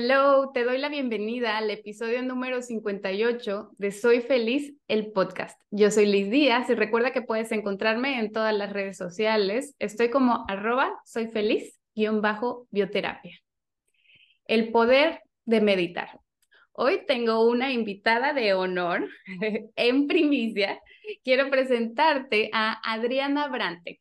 Hello, te doy la bienvenida al episodio número 58 de Soy Feliz, el podcast. Yo soy Liz Díaz y recuerda que puedes encontrarme en todas las redes sociales. Estoy como arroba soy feliz guion bajo bioterapia. El poder de meditar. Hoy tengo una invitada de honor en primicia. Quiero presentarte a Adriana Brante.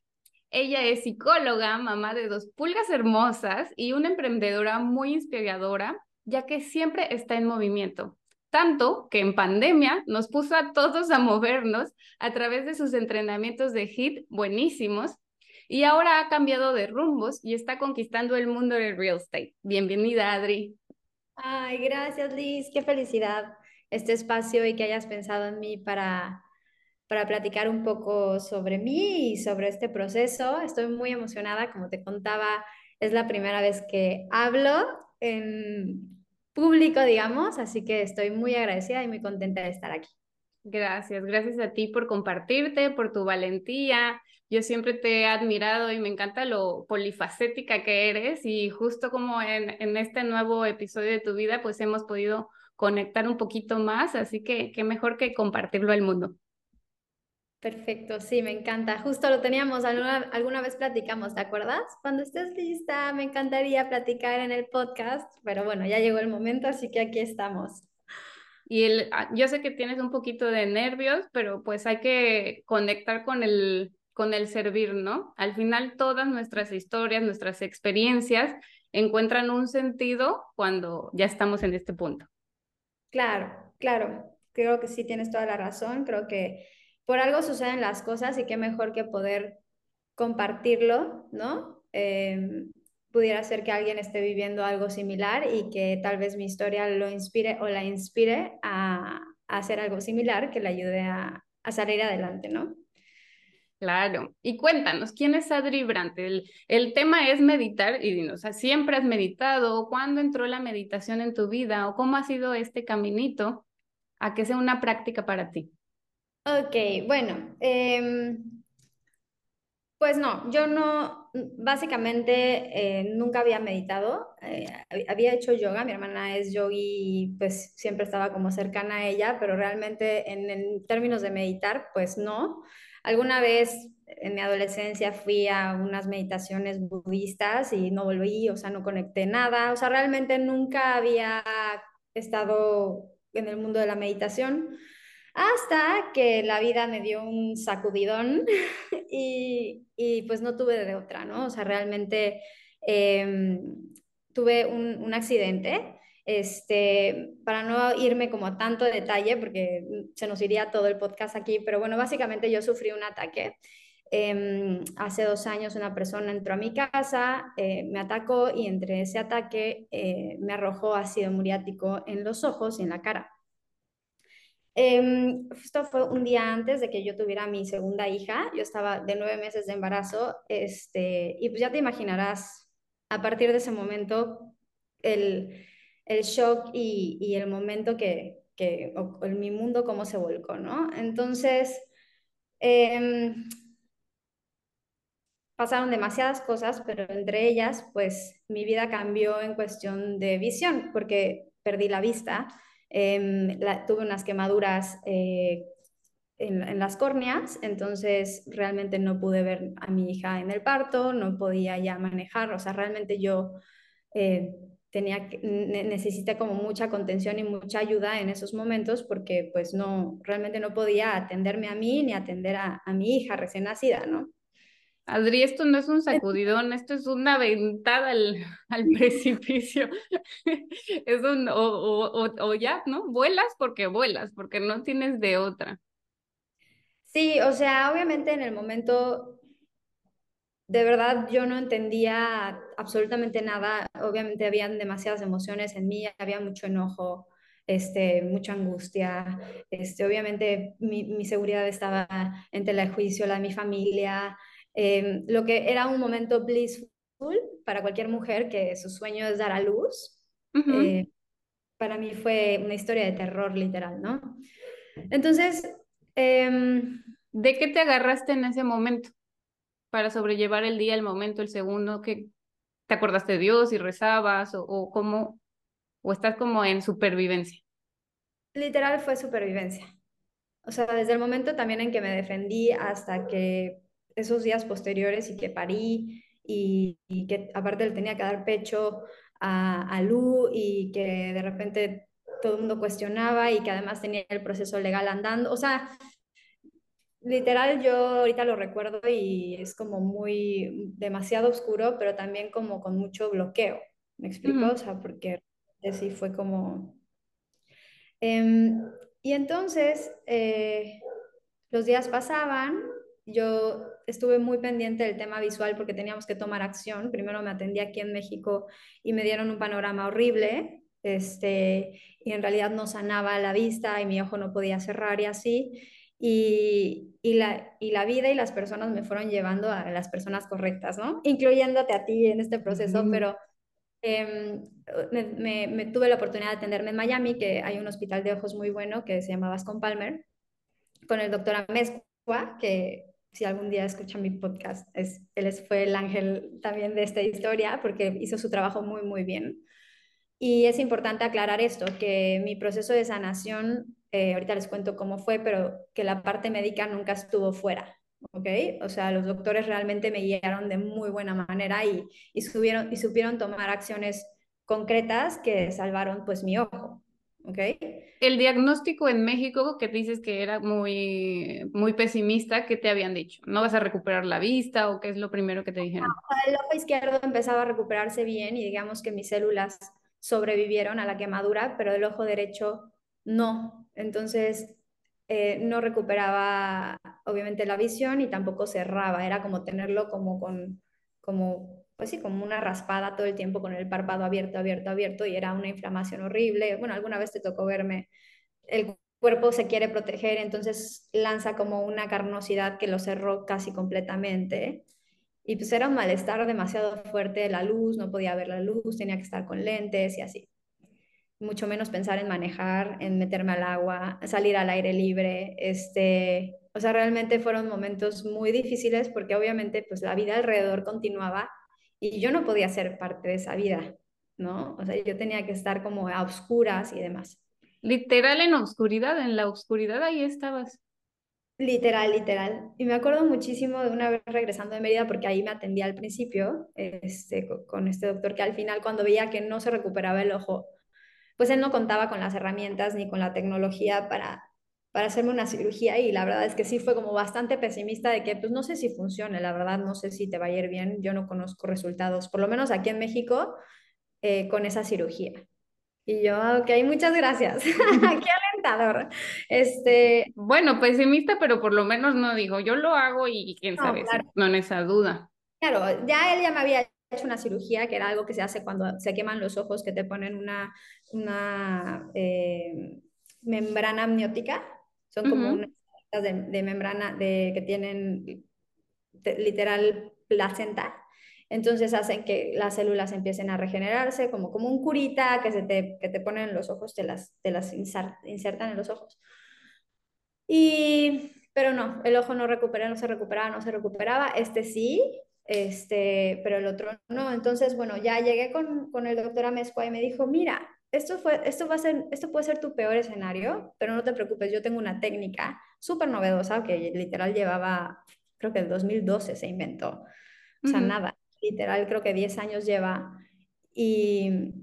Ella es psicóloga, mamá de dos pulgas hermosas y una emprendedora muy inspiradora, ya que siempre está en movimiento. Tanto que en pandemia nos puso a todos a movernos a través de sus entrenamientos de HIT buenísimos y ahora ha cambiado de rumbos y está conquistando el mundo del real estate. Bienvenida, Adri. Ay, gracias, Liz. Qué felicidad este espacio y que hayas pensado en mí para para platicar un poco sobre mí y sobre este proceso. Estoy muy emocionada, como te contaba, es la primera vez que hablo en público, digamos, así que estoy muy agradecida y muy contenta de estar aquí. Gracias, gracias a ti por compartirte, por tu valentía. Yo siempre te he admirado y me encanta lo polifacética que eres y justo como en, este nuevo episodio de tu vida, pues hemos podido conectar un poquito más, así que qué mejor que compartirlo al mundo. Perfecto, sí, me encanta. Justo lo teníamos, alguna, alguna vez platicamos, ¿te acuerdas? Cuando estés lista, me encantaría platicar en el podcast, pero bueno, ya llegó el momento, así que aquí estamos. Y el, ah, yo sé que tienes un poquito de nervios, pero pues hay que conectar con el, con el servir, ¿no? Al final todas nuestras historias, nuestras experiencias encuentran un sentido cuando ya estamos en este punto. Claro, claro, creo que sí tienes toda la razón, creo que por algo suceden las cosas y qué mejor que poder compartirlo, ¿no? Em, pudiera ser que alguien esté viviendo algo similar y que tal vez mi historia lo inspire o la inspire a, hacer algo similar que le ayude a, salir adelante, ¿no? Claro. Y cuéntanos, ¿quién es Adri Brandt? El, tema es meditar y dinos, ¿siempre has meditado? ¿Cuándo entró la meditación en tu vida? ¿O cómo ha sido este caminito a que sea una práctica para ti? Ok, bueno, em, pues no, yo no, básicamente eh, nunca había meditado, eh, había hecho yoga, mi hermana es yogi, pues siempre estaba como cercana a ella, pero realmente en, en términos de meditar, pues no. Alguna vez en mi adolescencia fui a unas meditaciones budistas y no volví, o sea, no conecté nada, o sea, realmente nunca había estado en el mundo de la meditación hasta que la vida me dio un sacudidón y, pues no tuve de otra, ¿no? O sea, realmente em, tuve un, accidente. Este, para no irme como a tanto detalle, porque se nos iría todo el podcast aquí, pero bueno, básicamente yo sufrí un ataque. Em, hace dos años una persona entró a mi casa, eh, me atacó y entre ese ataque eh, me arrojó ácido muriático en los ojos y en la cara. Em, esto fue un día antes de que yo tuviera mi segunda hija. Yo estaba de nueve meses de embarazo. Este, y pues ya te imaginarás, a partir de ese momento, el, el shock y, y, el momento que, que en mi mundo, cómo se volcó, ¿no? Entonces, em, pasaron demasiadas cosas, pero entre ellas, pues mi vida cambió en cuestión de visión, porque perdí la vista Em, tuve unas quemaduras eh, en, las córneas, entonces realmente no pude ver a mi hija en el parto, no podía ya manejar, o sea, realmente yo eh, tenía necesité como mucha contención y mucha ayuda en esos momentos porque pues no, realmente no podía atenderme a mí ni atender a, a mi hija recién nacida, ¿no? Adri, esto no es un sacudidón, esto es una ventada al, al precipicio. es un, o, o, o, ya, ¿no? Vuelas porque vuelas, porque no tienes de otra. Sí, o sea, obviamente en el momento, de verdad, yo no entendía absolutamente nada. Obviamente habían demasiadas emociones en mí, había mucho enojo, este, mucha angustia. Este, obviamente mi, mi seguridad estaba en tela de juicio, la de mi familia. Em, lo que era un momento blissful para cualquier mujer que su sueño es dar a luz, eh, para mí fue una historia de terror literal, ¿no? Entonces... Em, ¿De qué te agarraste en ese momento para sobrellevar el día, el momento, el segundo? que ¿Te acordaste de Dios y rezabas o, o cómo? ¿O estás como en supervivencia? Literal fue supervivencia. O sea, desde el momento también en que me defendí hasta que esos días posteriores y que parí y, que aparte le tenía que dar pecho a, a Lu y que de repente todo el mundo cuestionaba y que además tenía el proceso legal andando. O sea, literal yo ahorita lo recuerdo y es como muy demasiado oscuro, pero también como con mucho bloqueo. ¿Me explico? O sea, porque así fue como... Em, y entonces eh, los días pasaban, yo estuve muy pendiente del tema visual porque teníamos que tomar acción. Primero me atendí aquí en México y me dieron un panorama horrible, este, y en realidad no sanaba la vista y mi ojo no podía cerrar y así. Y, y, la, y la vida y las personas me fueron llevando a las personas correctas, ¿no? Incluyéndote a ti en este proceso, pero em, me, me, tuve la oportunidad de atenderme en Miami, que hay un hospital de ojos muy bueno que se llama Vascon Palmer, con el doctor Amezcua, que si algún día escucha mi podcast, es, él fue el ángel también de esta historia porque hizo su trabajo muy, muy bien. Y es importante aclarar esto, que mi proceso de sanación, eh, ahorita les cuento cómo fue, pero que la parte médica nunca estuvo fuera, ¿ok? O sea, los doctores realmente me guiaron de muy buena manera y, y, subieron, y supieron tomar acciones concretas que salvaron pues mi ojo. El diagnóstico en México que dices que era muy, muy pesimista, ¿qué te habían dicho? ¿No vas a recuperar la vista o qué es lo primero que te dijeron? el ojo izquierdo empezaba a recuperarse bien y digamos que mis células sobrevivieron a la quemadura, pero el ojo derecho no. Entonces eh, no recuperaba obviamente la visión y tampoco cerraba, era como tenerlo como con, como pues sí, como una raspada todo el tiempo con el párpado abierto, abierto, abierto y era una inflamación horrible. Bueno, alguna vez te tocó verme, el cuerpo se quiere proteger, entonces lanza como una carnosidad que lo cerró casi completamente. Y pues era un malestar demasiado fuerte, la luz, no podía ver la luz, tenía que estar con lentes y así. Mucho menos pensar en manejar, en meterme al agua, salir al aire libre, este, o sea, realmente fueron momentos muy difíciles porque obviamente pues la vida alrededor continuaba y yo no podía ser parte de esa vida, ¿no? O sea, yo tenía que estar como a oscuras y demás. Literal en oscuridad, en la oscuridad ahí estabas. Literal, literal. Y me acuerdo muchísimo de una vez regresando de Mérida, porque ahí me atendía al principio este, con este doctor, que al final cuando veía que no se recuperaba el ojo, pues él no contaba con las herramientas ni con la tecnología para para hacerme una cirugía y la verdad es que sí fue como bastante pesimista de que pues no sé si funcione, la verdad no sé si te va a ir bien, yo no conozco resultados, por lo menos aquí en México, eh, con esa cirugía. Y yo, ok, muchas gracias. Qué alentador. Este... Bueno, pesimista, pero por lo menos no digo, yo lo hago y, quién sabe, no en esa duda. Claro, ya él ya me había hecho una cirugía, que era algo que se hace cuando se queman los ojos, que te ponen una, una eh, membrana amniótica son como unas de, membrana de, que tienen literal placenta. Entonces hacen que las células empiecen a regenerarse, como, como un curita que, se te, que te ponen en los ojos, te las, te las insertan en los ojos. Y, pero no, el ojo no recupera, no se recuperaba, no se recuperaba. Este sí, este, pero el otro no. Entonces, bueno, ya llegué con, con el doctor Amezcua y me dijo, mira, esto, fue, esto, va a ser, esto puede ser tu peor escenario, pero no te preocupes, yo tengo una técnica súper novedosa que literal llevaba, creo que el 2012 se inventó. O sea, nada, literal creo que 10 años lleva. Y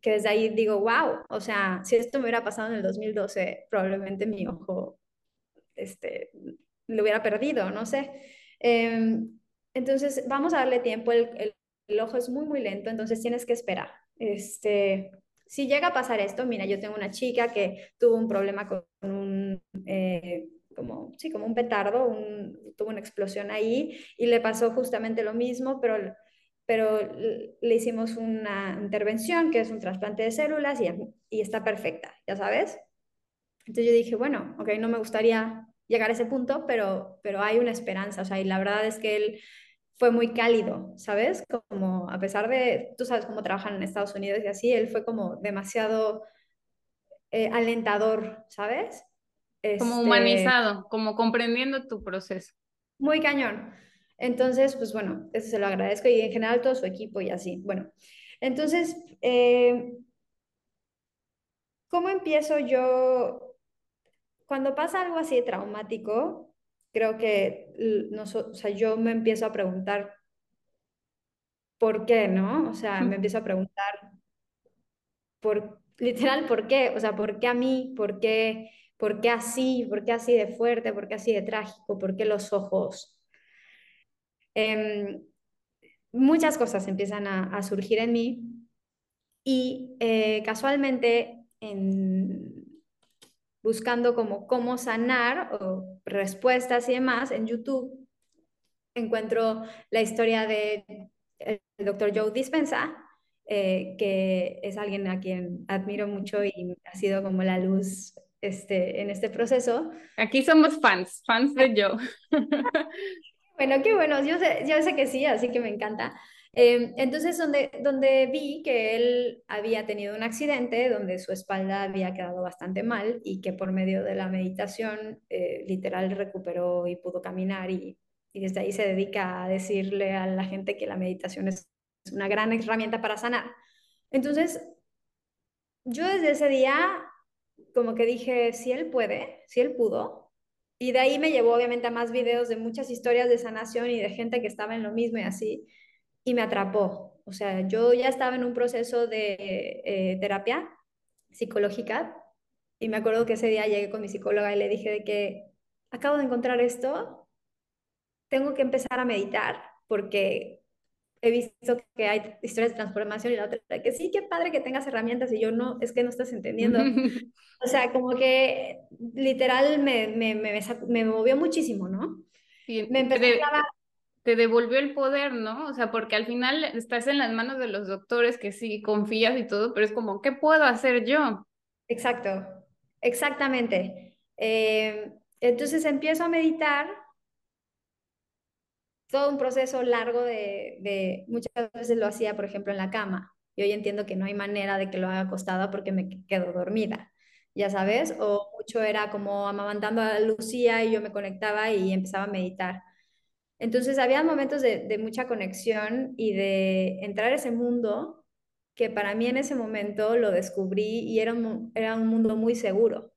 que desde ahí digo, wow, o sea, si esto me hubiera pasado en el 2012, probablemente mi ojo este, lo hubiera perdido, no sé. Em, entonces, vamos a darle tiempo, el, el, el, ojo es muy, muy lento, entonces tienes que esperar. Este, si llega a pasar esto, mira, yo tengo una chica que tuvo un problema con un, eh, como, sí, como un petardo, tuvo una explosión ahí y le pasó justamente lo mismo, pero, pero le hicimos una intervención que es un trasplante de células y, y está perfecta, ya sabes. Entonces yo dije, bueno, ok, no me gustaría llegar a ese punto, pero, pero hay una esperanza, o sea, y la verdad es que él fue muy cálido, ¿sabes? Como a pesar de, tú sabes cómo trabajan en Estados Unidos y así, él fue como demasiado eh, alentador, ¿sabes? Como este, humanizado, como comprendiendo tu proceso. Muy cañón. Entonces, pues bueno, eso se lo agradezco y en general todo su equipo y así. Bueno, entonces, eh, ¿cómo empiezo yo? Cuando pasa algo así traumático, creo que no, o sea, yo me empiezo a preguntar por qué, ¿no? O sea, me empiezo a preguntar por, literal, ¿por qué? O sea, ¿por qué a mí? ¿Por qué, por qué así? ¿Por qué así de fuerte? ¿Por qué así de trágico? ¿Por qué los ojos? Em, muchas cosas empiezan a, surgir en mí y eh, casualmente en, buscando como cómo sanar o respuestas y demás en YouTube encuentro la historia de el doctor Joe Dispensa eh, que es alguien a quien admiro mucho y ha sido como la luz este, en este proceso. Aquí somos fans, fans de Joe. bueno, qué bueno, yo sé, yo sé que sí, así que me encanta. Em, entonces, donde, donde vi que él había tenido un accidente, donde su espalda había quedado bastante mal y que por medio de la meditación eh, literal recuperó y pudo caminar y, y desde ahí se dedica a decirle a la gente que la meditación es una gran herramienta para sanar. Entonces, yo desde ese día como que dije, si él puede, si él pudo, y de ahí me llevó obviamente a más videos de muchas historias de sanación y de gente que estaba en lo mismo y así, y me atrapó. O sea, yo ya estaba en un proceso de eh, terapia psicológica y me acuerdo que ese día llegué con mi psicóloga y le dije de que acabo de encontrar esto, tengo que empezar a meditar porque he visto que hay historias de transformación y la otra, que sí, qué padre que tengas herramientas y yo no, es que no estás entendiendo. o sea, como que literal me, me, me, me movió muchísimo, ¿no? Sí, me empecé a... Te devolvió el poder, ¿no? O sea, porque al final estás en las manos de los doctores que sí confías y todo, pero es como, ¿qué puedo hacer yo? Exacto, exactamente. Eh, entonces empiezo a meditar todo un proceso largo de, muchas veces lo hacía, por ejemplo, en la cama. Y hoy entiendo que no hay manera de que lo haga acostada porque me quedo dormida, ya sabes, o mucho era como amamantando a Lucía y yo me conectaba y empezaba a meditar. Entonces había momentos de, mucha conexión y de entrar a ese mundo que para mí en ese momento lo descubrí y era era un mundo muy seguro.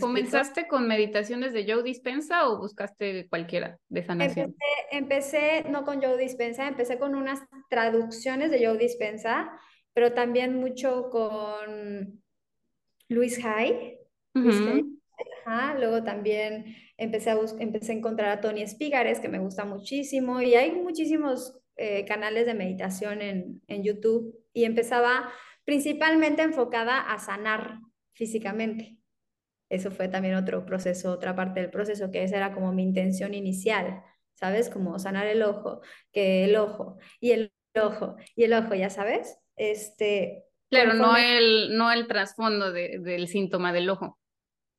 ¿Comenzaste con meditaciones de Joe Dispensa o buscaste cualquiera de sanación? Empecé, no con Joe Dispensa, empecé con unas traducciones de Joe Dispensa, pero también mucho con Luis Hay. Luego también empecé a, empecé a encontrar a Tony Espigares, que me gusta muchísimo, y hay muchísimos eh, canales de meditación en, en YouTube, y empezaba principalmente enfocada a sanar físicamente eso fue también otro proceso, otra parte del proceso, que esa era como mi intención inicial, ¿sabes? Como sanar el ojo, que el ojo, y el ojo, y el ojo, ya sabes. Este, claro, no el, no el trasfondo del síntoma del ojo.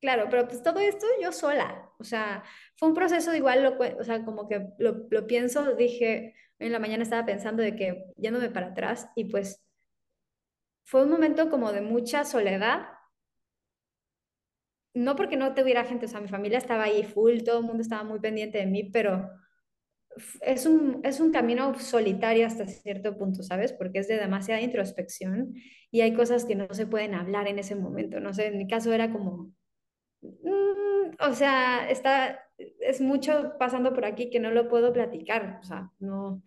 Claro, pero pues todo esto yo sola, o sea, fue un proceso igual, lo, o sea, como que lo, pienso, dije, en la mañana estaba pensando de que yéndome para atrás y pues fue un momento como de mucha soledad, no porque no tuviera gente, o sea, mi familia estaba ahí full, todo el mundo estaba muy pendiente de mí, pero es un, es un camino solitario hasta cierto punto, ¿sabes? Porque es de demasiada introspección y hay cosas que no se pueden hablar en ese momento, no sé, en mi caso era como, mm, o sea, está, es mucho pasando por aquí que no lo puedo platicar, o sea, no.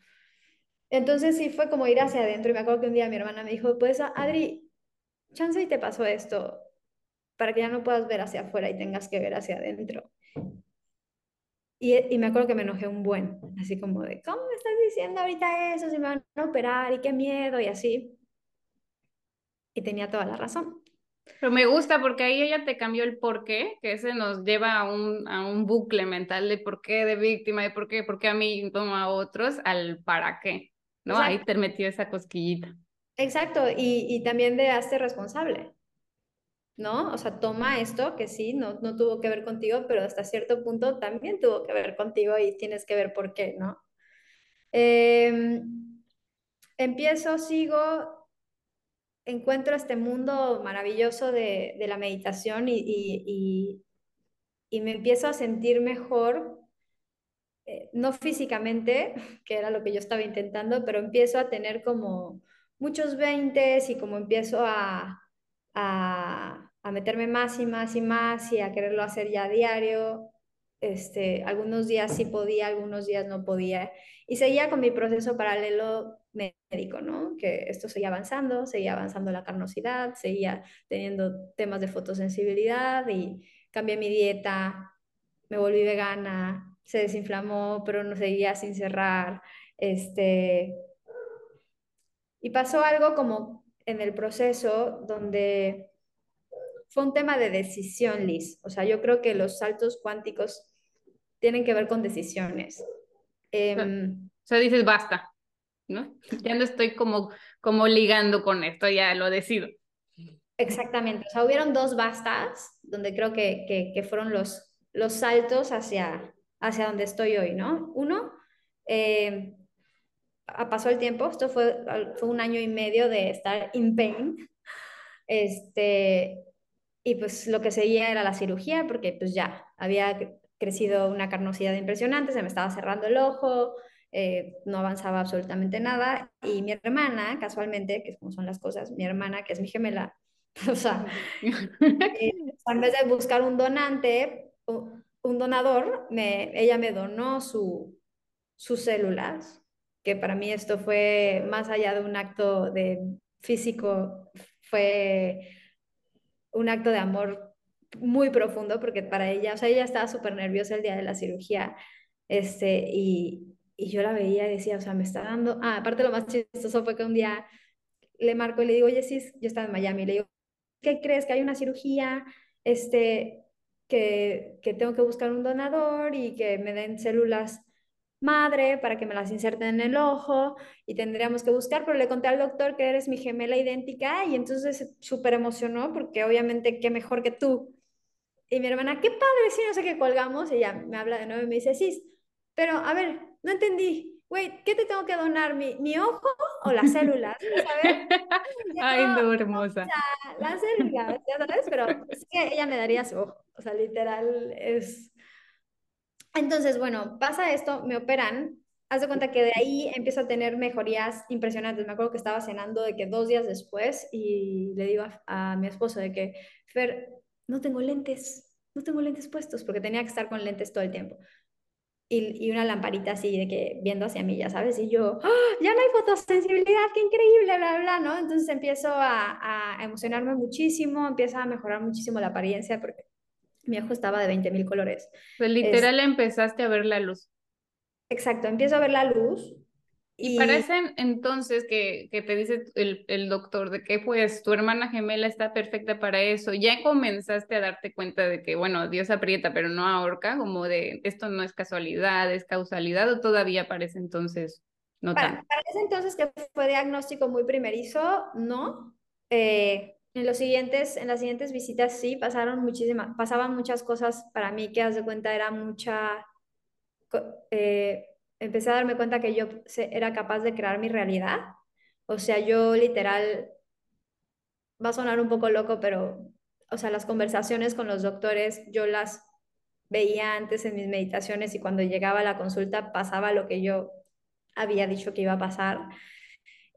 Entonces sí fue como ir hacia adentro y me acuerdo que un día mi hermana me dijo, pues Adri, chance y te pasó esto, para que ya no puedas ver hacia afuera y tengas que ver hacia adentro. Y, y, me acuerdo que me enojé un buen, así como de, ¿cómo me estás diciendo ahorita eso? Si me van a operar y qué miedo y así. Y tenía toda la razón. Pero me gusta porque ahí ella te cambió el por qué, que ese nos lleva a un, a un bucle mental de por qué de víctima, de por qué, por qué a mí, como a otros, al para qué. ¿no? Ahí te metió esa cosquillita. Exacto, y, y también de hazte responsable, ¿no? O sea, toma esto que sí, no, no tuvo que ver contigo, pero hasta cierto punto también tuvo que ver contigo y tienes que ver por qué, ¿no? Em, empiezo, sigo, encuentro este mundo maravilloso de, de la meditación y, y, y, me empiezo a sentir mejor, eh, no físicamente, que era lo que yo estaba intentando, pero empiezo a tener como muchos veintes y como empiezo a, a, a, meterme más y más y más y a quererlo hacer ya a diario. Este, algunos días sí podía, algunos días no podía. Y seguía con mi proceso paralelo médico, ¿no? Que esto seguía avanzando, seguía avanzando la carnosidad, seguía teniendo temas de fotosensibilidad y cambié mi dieta, me volví vegana, se desinflamó, pero no seguía sin cerrar. Este, y pasó algo como en el proceso donde fue un tema de decisión, Liz. O sea, yo creo que los saltos cuánticos tienen que ver con decisiones. Em, o sea, dices, basta, ¿no? Ya no estoy como, como ligando con esto, ya lo decido. Exactamente. O sea, hubieron dos bastas donde creo que, que, fueron los, los saltos hacia, hacia donde estoy hoy, ¿no? Uno, eh, pasó el tiempo, esto fue, fue un año y medio de estar in pain, este, y pues lo que seguía era la cirugía, porque pues ya había crecido una carnosidad impresionante, se me estaba cerrando el ojo, eh, no avanzaba absolutamente nada, y mi hermana, casualmente, que es como son las cosas, mi hermana, que es mi gemela, o sea, eh, en vez de buscar un donante, un donador, me, ella me donó su, sus células que para mí esto fue más allá de un acto de físico, fue un acto de amor muy profundo, porque para ella, o sea, ella estaba súper nerviosa el día de la cirugía, este, y, y yo la veía y decía, o sea, me está dando, ah, aparte lo más chistoso fue que un día le marco y le digo, oye, sí, yo estaba en Miami, le digo, ¿qué crees? Que hay una cirugía, este, que, que tengo que buscar un donador y que me den células madre para que me las inserten en el ojo y tendríamos que buscar, pero le conté al doctor que eres mi gemela idéntica y entonces súper emocionó porque obviamente qué mejor que tú. Y mi hermana, qué padre, sí, no sé qué colgamos y ella me habla de nuevo y me dice, sí, pero a ver, no entendí, güey, ¿qué te tengo que donar? ¿Mi, mi ojo o las células? ¿Sabes? Ay, no, hermosa. Las células, ya sabes, pero es que ella me daría su ojo, o sea, literal es entonces, bueno, pasa esto, me operan, haz de cuenta que de ahí empiezo a tener mejorías impresionantes. Me acuerdo que estaba cenando de que dos días después y le digo a, mi esposo de que, Fer, no tengo lentes, no tengo lentes puestos porque tenía que estar con lentes todo el tiempo. Y, y, una lamparita así de que viendo hacia mí, ya sabes, y yo, ¡Ah! ya no hay fotosensibilidad, qué increíble, bla, bla, ¿no? Entonces empiezo a, a emocionarme muchísimo, empieza a mejorar muchísimo la apariencia porque mi ojo estaba de 20 mil colores. Pues literal empezaste a ver la luz. Exacto, empiezo a ver la luz. Y, parece entonces que, que te dice el, el, doctor de que pues tu hermana gemela está perfecta para eso. Ya comenzaste a darte cuenta de que, bueno, Dios aprieta, pero no ahorca, como de esto no es casualidad, es causalidad, o todavía parece entonces no para, para ese entonces que fue diagnóstico muy primerizo, no. Eh, en los siguientes, en las siguientes visitas sí pasaron muchísimas, pasaban muchas cosas para mí que haz de cuenta era mucha, eh, empecé a darme cuenta que yo era capaz de crear mi realidad. O sea, yo literal, va a sonar un poco loco, pero, o sea, las conversaciones con los doctores, yo las veía antes en mis meditaciones y cuando llegaba a la consulta pasaba lo que yo había dicho que iba a pasar.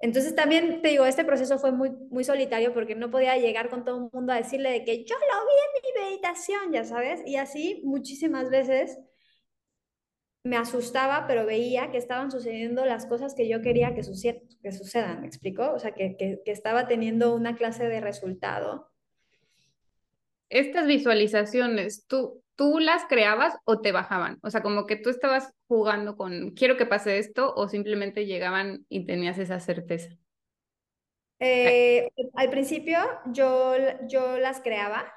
Entonces también te digo, este proceso fue muy, muy solitario porque no podía llegar con todo el mundo a decirle de que yo lo vi en mi meditación, ya sabes, y así muchísimas veces me asustaba, pero veía que estaban sucediendo las cosas que yo quería que, que sucedan, ¿me explico? O sea, que, que, que estaba teniendo una clase de resultado. Estas visualizaciones, ¿tú, ¿tú las creabas o te bajaban? O sea, como que tú estabas jugando con, quiero que pase esto, o simplemente llegaban y tenías esa certeza. Eh, al principio yo, yo las creaba.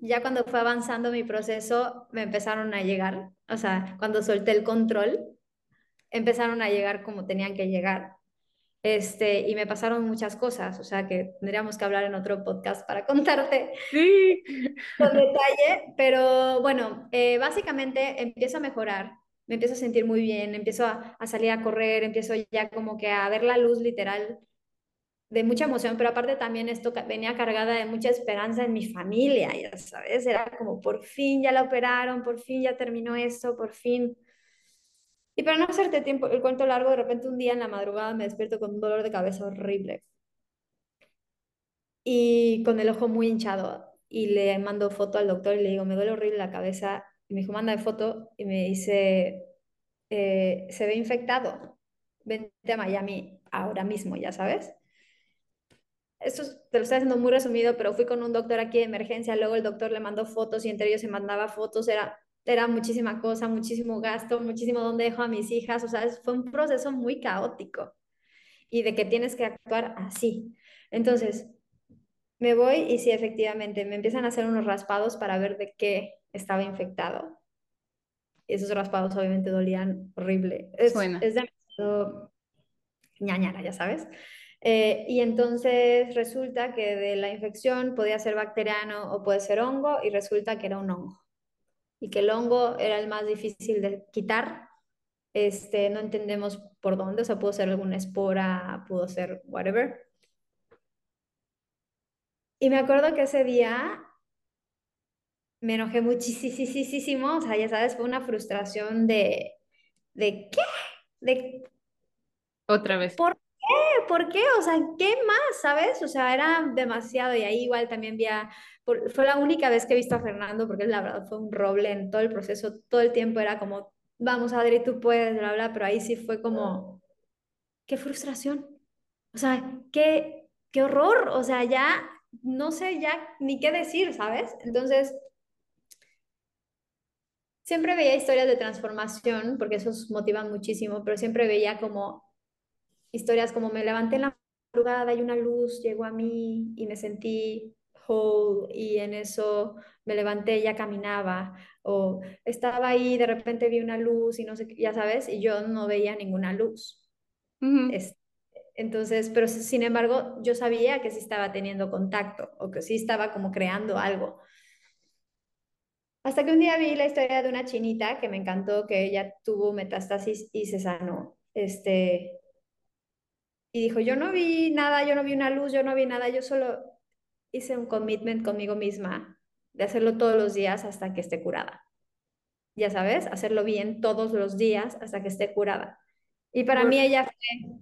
Ya cuando fue avanzando mi proceso, me empezaron a llegar. O sea, cuando solté el control, empezaron a llegar como tenían que llegar. Este, y me pasaron muchas cosas, o sea que tendríamos que hablar en otro podcast para contarte sí. con detalle, pero bueno, eh, básicamente empiezo a mejorar, me empiezo a sentir muy bien, empiezo a, a, salir a correr, empiezo ya como que a ver la luz literal de mucha emoción, pero aparte también esto venía cargada de mucha esperanza en mi familia, ya sabes, era como por fin ya la operaron, por fin ya terminó esto, por fin y para no hacerte tiempo, el cuento largo, de repente un día en la madrugada me despierto con un dolor de cabeza horrible y con el ojo muy hinchado. Y le mando foto al doctor y le digo, me duele horrible la cabeza. Y me dijo, manda de foto y me dice, eh, se ve infectado. Vente a Miami ahora mismo, ya sabes. Esto te lo estoy haciendo muy resumido, pero fui con un doctor aquí de emergencia, luego el doctor le mandó fotos y entre ellos se mandaba fotos, era era muchísima cosa, muchísimo gasto, muchísimo dónde dejo a mis hijas, o sea, fue un proceso muy caótico y de que tienes que actuar así. Entonces, me voy y sí, efectivamente, me empiezan a hacer unos raspados para ver de qué estaba infectado. Esos raspados obviamente dolían horrible. Es, es demasiado ñañara, ya sabes. Eh, y entonces resulta que de la infección podía ser bacteriano o puede ser hongo y resulta que era un hongo y que el hongo era el más difícil de quitar. Este, no entendemos por dónde, o sea, pudo ser alguna espora, pudo ser whatever. Y me acuerdo que ese día me enojé muchísimo, o sea, ya sabes, fue una frustración de, ¿de qué? De, Otra vez. ¿Por qué? ¿Por qué? O sea, ¿qué más? ¿Sabes? O sea, era demasiado y ahí igual también vi fue la única vez que he visto a Fernando, porque la verdad fue un roble en todo el proceso, todo el tiempo era como, vamos Adri, tú puedes, bla, bla, pero ahí sí fue como, qué frustración, o sea, qué, qué horror, o sea, ya no sé ya ni qué decir, ¿sabes? Entonces, siempre veía historias de transformación, porque esos motivan muchísimo, pero siempre veía como historias como me levanté en la madrugada y una luz llegó a mí y me sentí y en eso me levanté, ya caminaba, o estaba ahí, de repente vi una luz y no sé, ya sabes, y yo no veía ninguna luz. entonces, pero sin embargo, yo sabía que sí estaba teniendo contacto o que sí estaba como creando algo. Hasta que un día vi la historia de una chinita que me encantó, que ella tuvo metástasis y se sanó. Este, y dijo, yo no vi nada, yo no vi una luz, yo no vi nada, yo solo hice un commitment conmigo misma de hacerlo todos los días hasta que esté curada. Ya sabes, hacerlo bien todos los días hasta que esté curada. Y para mí ella fue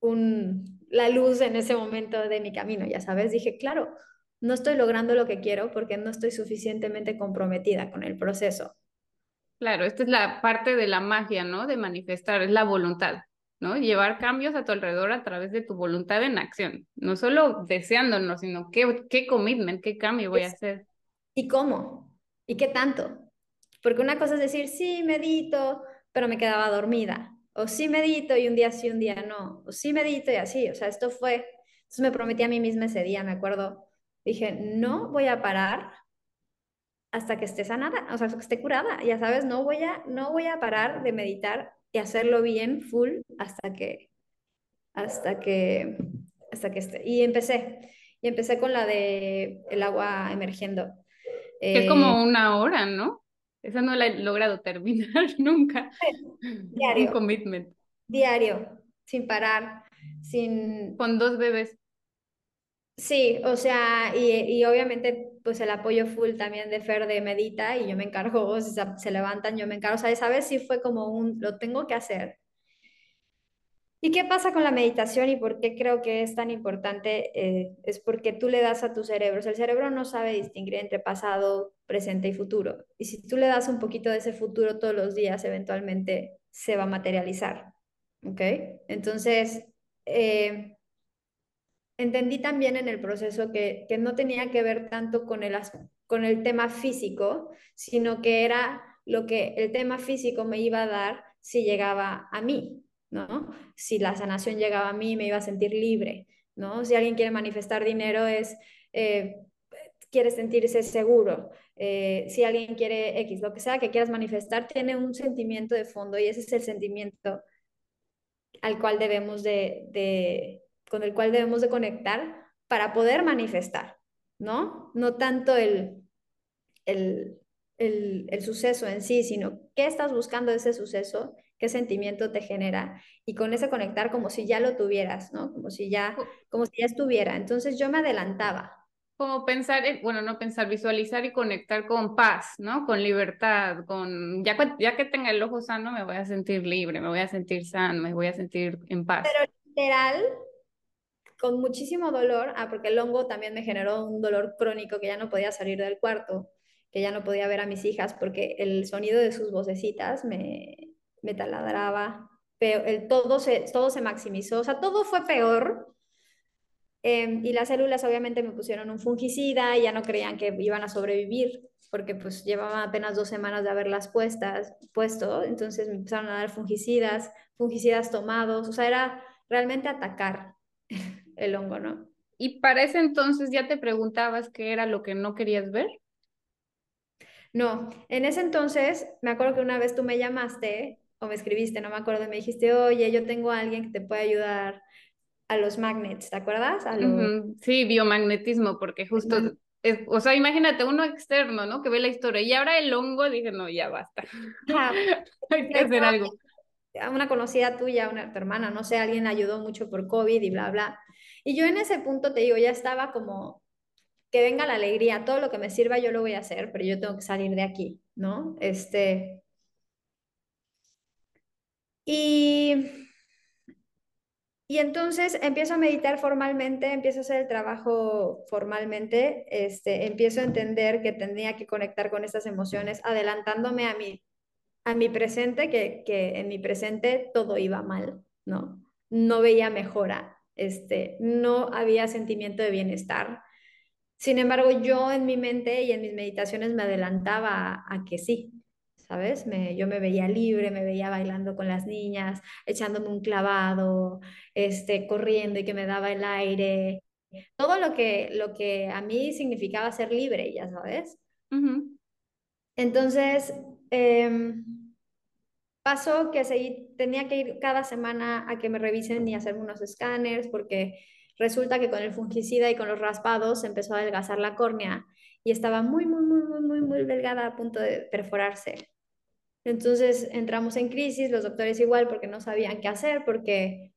un, la luz en ese momento de mi camino, ya sabes. Dije, claro, no estoy logrando lo que quiero porque no estoy suficientemente comprometida con el proceso. Claro, esta es la parte de la magia, ¿no? De manifestar, es la voluntad. ¿No? Llevar cambios a tu alrededor a través de tu voluntad en acción, no solo deseándonos, sino qué, qué commitment, qué cambio voy a hacer. ¿Y cómo? ¿Y qué tanto? Porque una cosa es decir, sí, medito, pero me quedaba dormida. O sí medito y un día sí, un día no. O sí medito y así. O sea, esto fue, entonces me prometí a mí misma ese día, me acuerdo. Dije, no voy a parar hasta que esté sanada, o sea, que esté curada. Ya sabes, no voy a, no voy a parar de meditar y hacerlo bien, full, hasta que, hasta que, hasta que esté. Y empecé, y empecé con la de el agua emergiendo. Que es como eh, una hora, ¿no? Esa no la he logrado terminar nunca. Diario. Un commitment. Diario, sin parar, sin... Con dos bebés. Sí, o sea, y, y, obviamente pues el apoyo full también de Fer de Medita y yo me encargo, si se, levantan, yo me encargo, o sea, esa vez sí fue como un, lo tengo que hacer. ¿Y qué pasa con la meditación y por qué creo que es tan importante? Eh, es porque tú le das a tu cerebro, el cerebro no sabe distinguir entre pasado, presente y futuro. Y si tú le das un poquito de ese futuro todos los días, eventualmente se va a materializar. ¿Ok? Entonces, eh, entendí también en el proceso que, no tenía que ver tanto con el, con el tema físico, sino que era lo que el tema físico me iba a dar si llegaba a mí, ¿no? Si la sanación llegaba a mí, me iba a sentir libre, ¿no? Si alguien quiere manifestar dinero es, eh, quiere sentirse seguro. eh, si alguien quiere X, lo que sea que quieras manifestar, tiene un sentimiento de fondo y ese es el sentimiento al cual debemos de, con el cual debemos de conectar para poder manifestar, ¿no? No tanto el, el, el, suceso en sí, sino qué estás buscando de ese suceso, qué sentimiento te genera y con ese conectar como si ya lo tuvieras, ¿no? Como si ya, como si ya estuviera. Entonces yo me adelantaba. Como pensar, bueno, no pensar, visualizar y conectar con paz, ¿no? Con libertad, con, ya, ya que tenga el ojo sano, me voy a sentir libre, me voy a sentir sano, me voy a sentir en paz. Pero literal, con muchísimo dolor, ah, porque el hongo también me generó un dolor crónico que ya no podía salir del cuarto, que ya no podía ver a mis hijas porque el sonido de sus vocecitas me, me taladraba, pero el, todo, se, todo se maximizó, o sea, todo fue peor. Em, y las células obviamente me pusieron un fungicida y ya no creían que iban a sobrevivir porque pues llevaba apenas dos semanas de haberlas puestas, puesto, entonces me empezaron a dar fungicidas, fungicidas tomados, o sea, era realmente atacar el hongo, ¿no? ¿Y para ese entonces ya te preguntabas qué era lo que no querías ver? No, en ese entonces me acuerdo que una vez tú me llamaste o me escribiste, no me acuerdo, y me dijiste, oye, yo tengo a alguien que te puede ayudar a los magnets, ¿te acuerdas? Sí, biomagnetismo, porque justo, o sea, imagínate uno externo, ¿no? Que ve la historia y ahora el hongo, dije, no, ya basta. Hay que hacer algo. Una conocida tuya, una tu hermana, no sé, alguien ayudó mucho por COVID y bla, bla. Y yo en ese punto, te digo, ya estaba como, que venga la alegría, todo lo que me sirva yo lo voy a hacer, pero yo tengo que salir de aquí, ¿no? Este, y, y entonces empiezo a meditar formalmente, empiezo a hacer el trabajo formalmente, este, empiezo a entender que tendría que conectar con estas emociones, adelantándome a mi, a mi presente, que, que en mi presente todo iba mal, ¿no? No veía mejora, este, no había sentimiento de bienestar. Sin embargo, yo en mi mente y en mis meditaciones me adelantaba a que sí, ¿sabes? Me, yo me veía libre, me veía bailando con las niñas, echándome un clavado, este, corriendo y que me daba el aire, todo lo que, lo que a mí significaba ser libre, ya sabes. Entonces, em, pasó que seguí, tenía que ir cada semana a que me revisen y hacerme unos escáneres porque resulta que con el fungicida y con los raspados empezó a adelgazar la córnea y estaba muy, muy, muy, muy, muy, muy delgada a punto de perforarse. Entonces entramos en crisis, los doctores igual, porque no sabían qué hacer, porque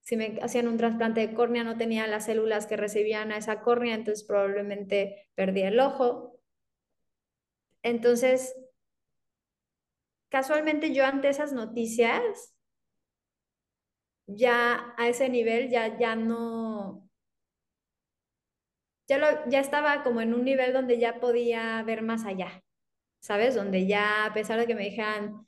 si me hacían un trasplante de córnea no tenía las células que recibían a esa córnea, entonces probablemente perdía el ojo. Entonces, casualmente yo ante esas noticias, ya a ese nivel, ya, ya no, ya, lo, ya estaba como en un nivel donde ya podía ver más allá. ¿sabes? Donde ya, a pesar de que me dijeran,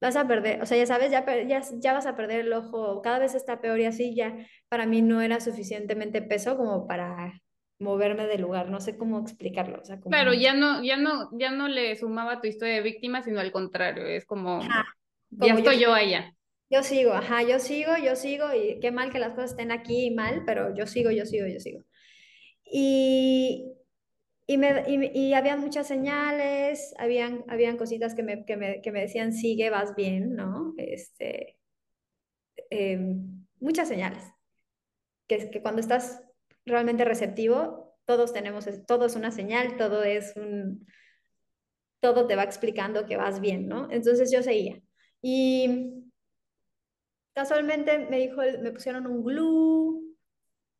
vas a perder, o sea, ya sabes, ya, ya, ya vas a perder el ojo, cada vez está peor y así, ya para mí no era suficientemente peso como para moverme del lugar, no sé cómo explicarlo. O sea, como... Claro, ya no, ya no, ya no le sumaba tu historia de víctima, sino al contrario, es como, ya estoy yo, allá. Yo sigo, ajá, yo sigo, yo sigo, y qué mal que las cosas estén aquí mal, pero yo sigo, yo sigo, yo sigo. Y, y, me, y, habían muchas señales, habían, habían cositas que me, que, me, que me decían, sigue, vas bien, ¿no? Este, em, muchas señales. Que, que cuando estás realmente receptivo, todos tenemos, todo es una señal, todo es un, todo te va explicando que vas bien, ¿no? Entonces yo seguía. Y casualmente me dijo, me pusieron un glue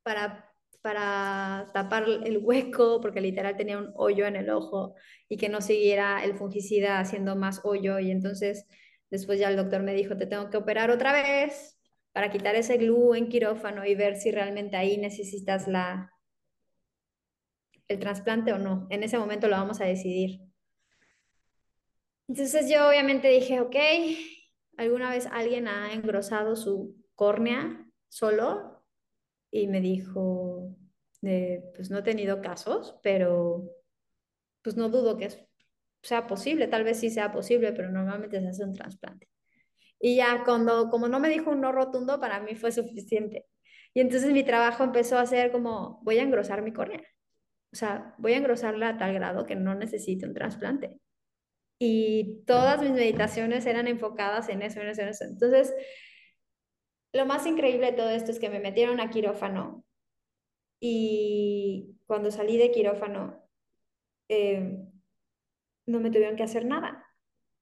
para para tapar el hueco, porque literal tenía un hoyo en el ojo y que no siguiera el fungicida haciendo más hoyo. Y entonces después ya el doctor me dijo, te tengo que operar otra vez para quitar ese glue en quirófano y ver si realmente ahí necesitas la, el trasplante o no. En ese momento lo vamos a decidir. Entonces yo obviamente dije, ok, ¿alguna vez alguien ha engrosado su córnea solo? y me dijo, pues no he tenido casos, pero pues no dudo que sea posible, tal vez sí sea posible, pero normalmente se hace un trasplante. Y ya cuando, como no me dijo un no rotundo, para mí fue suficiente. Y entonces mi trabajo empezó a ser como, voy a engrosar mi córnea. o sea, voy a engrosarla a tal grado que no necesite un trasplante. Y todas mis meditaciones eran enfocadas en eso, en eso, en eso. Entonces, lo más increíble de todo esto es que me metieron a quirófano y cuando salí de quirófano, eh, no me tuvieron que hacer nada.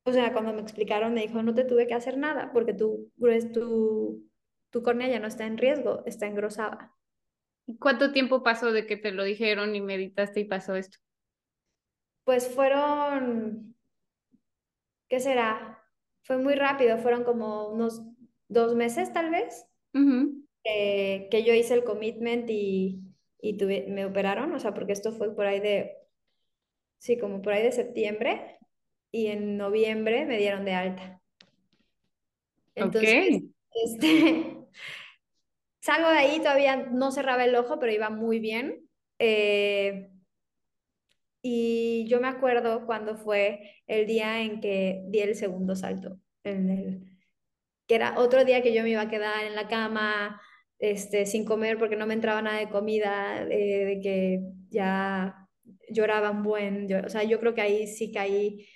O sea, cuando me explicaron, me dijo, no te tuve que hacer nada porque tu, tu, tu córnea ya no está en riesgo, está engrosada. ¿Cuánto tiempo pasó de que te lo dijeron y meditaste y pasó esto? Pues fueron, ¿qué será? Fue muy rápido, fueron como unos dos meses tal vez, que yo hice el commitment y, y tuve, me operaron, o sea, porque esto fue por ahí de, sí, como por ahí de septiembre, y en noviembre me dieron de alta. Entonces, este, salgo de ahí, todavía no cerraba el ojo, pero iba muy bien. Eh, y yo me acuerdo cuando fue el día en que di el segundo salto, en el, que era otro día que yo me iba a quedar en la cama, este, sin comer porque no me entraba nada de comida, eh, de que ya lloraban buen, o sea, yo creo que ahí sí caí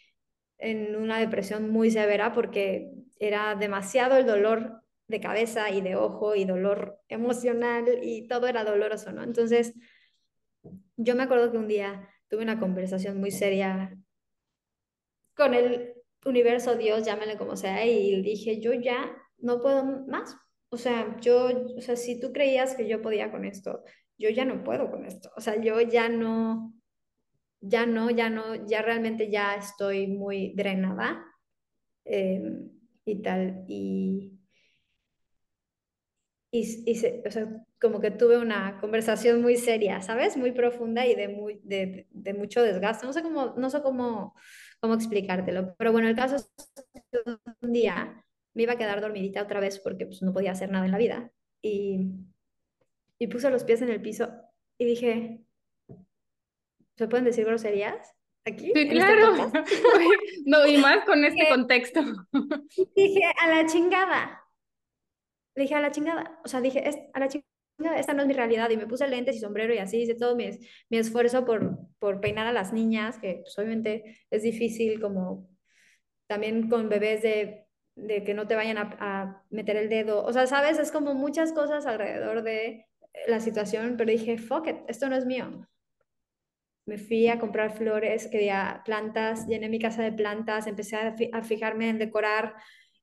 en una depresión muy severa porque era demasiado el dolor de cabeza y de ojo y dolor emocional y todo era doloroso, ¿no? Entonces, yo me acuerdo que un día tuve una conversación muy seria con el universo, Dios, llámale como sea, y dije, yo ya no puedo más. O sea, yo, o sea, si tú creías que yo podía con esto, yo ya no puedo con esto. O sea, yo ya no, ya no, ya no, ya realmente ya estoy muy drenada em, y tal. Y, y, y o sea, como que tuve una conversación muy seria, ¿sabes? Muy profunda y de, muy, de, de, mucho desgaste. No sé cómo, no sé cómo, cómo explicártelo, pero bueno, el caso es que un día me iba a quedar dormidita otra vez porque pues, no podía hacer nada en la vida y, y puse los pies en el piso y dije, ¿Se pueden decir groserías? Aquí. Sí, este claro. no, y más con este contexto. Dije, a la chingada. Dije, a la chingada. O sea, dije, a la chingada, esta no es mi realidad. Y me puse lentes y sombrero y así hice todo mi, mi esfuerzo por, por peinar a las niñas, que pues, obviamente es difícil como también con bebés de, de que no te vayan a, a meter el dedo. O sea, sabes, es como muchas cosas alrededor de la situación, pero dije, fuck it, esto no es mío me fui a comprar flores, quería plantas, llené mi casa de plantas, empecé a, fijarme en decorar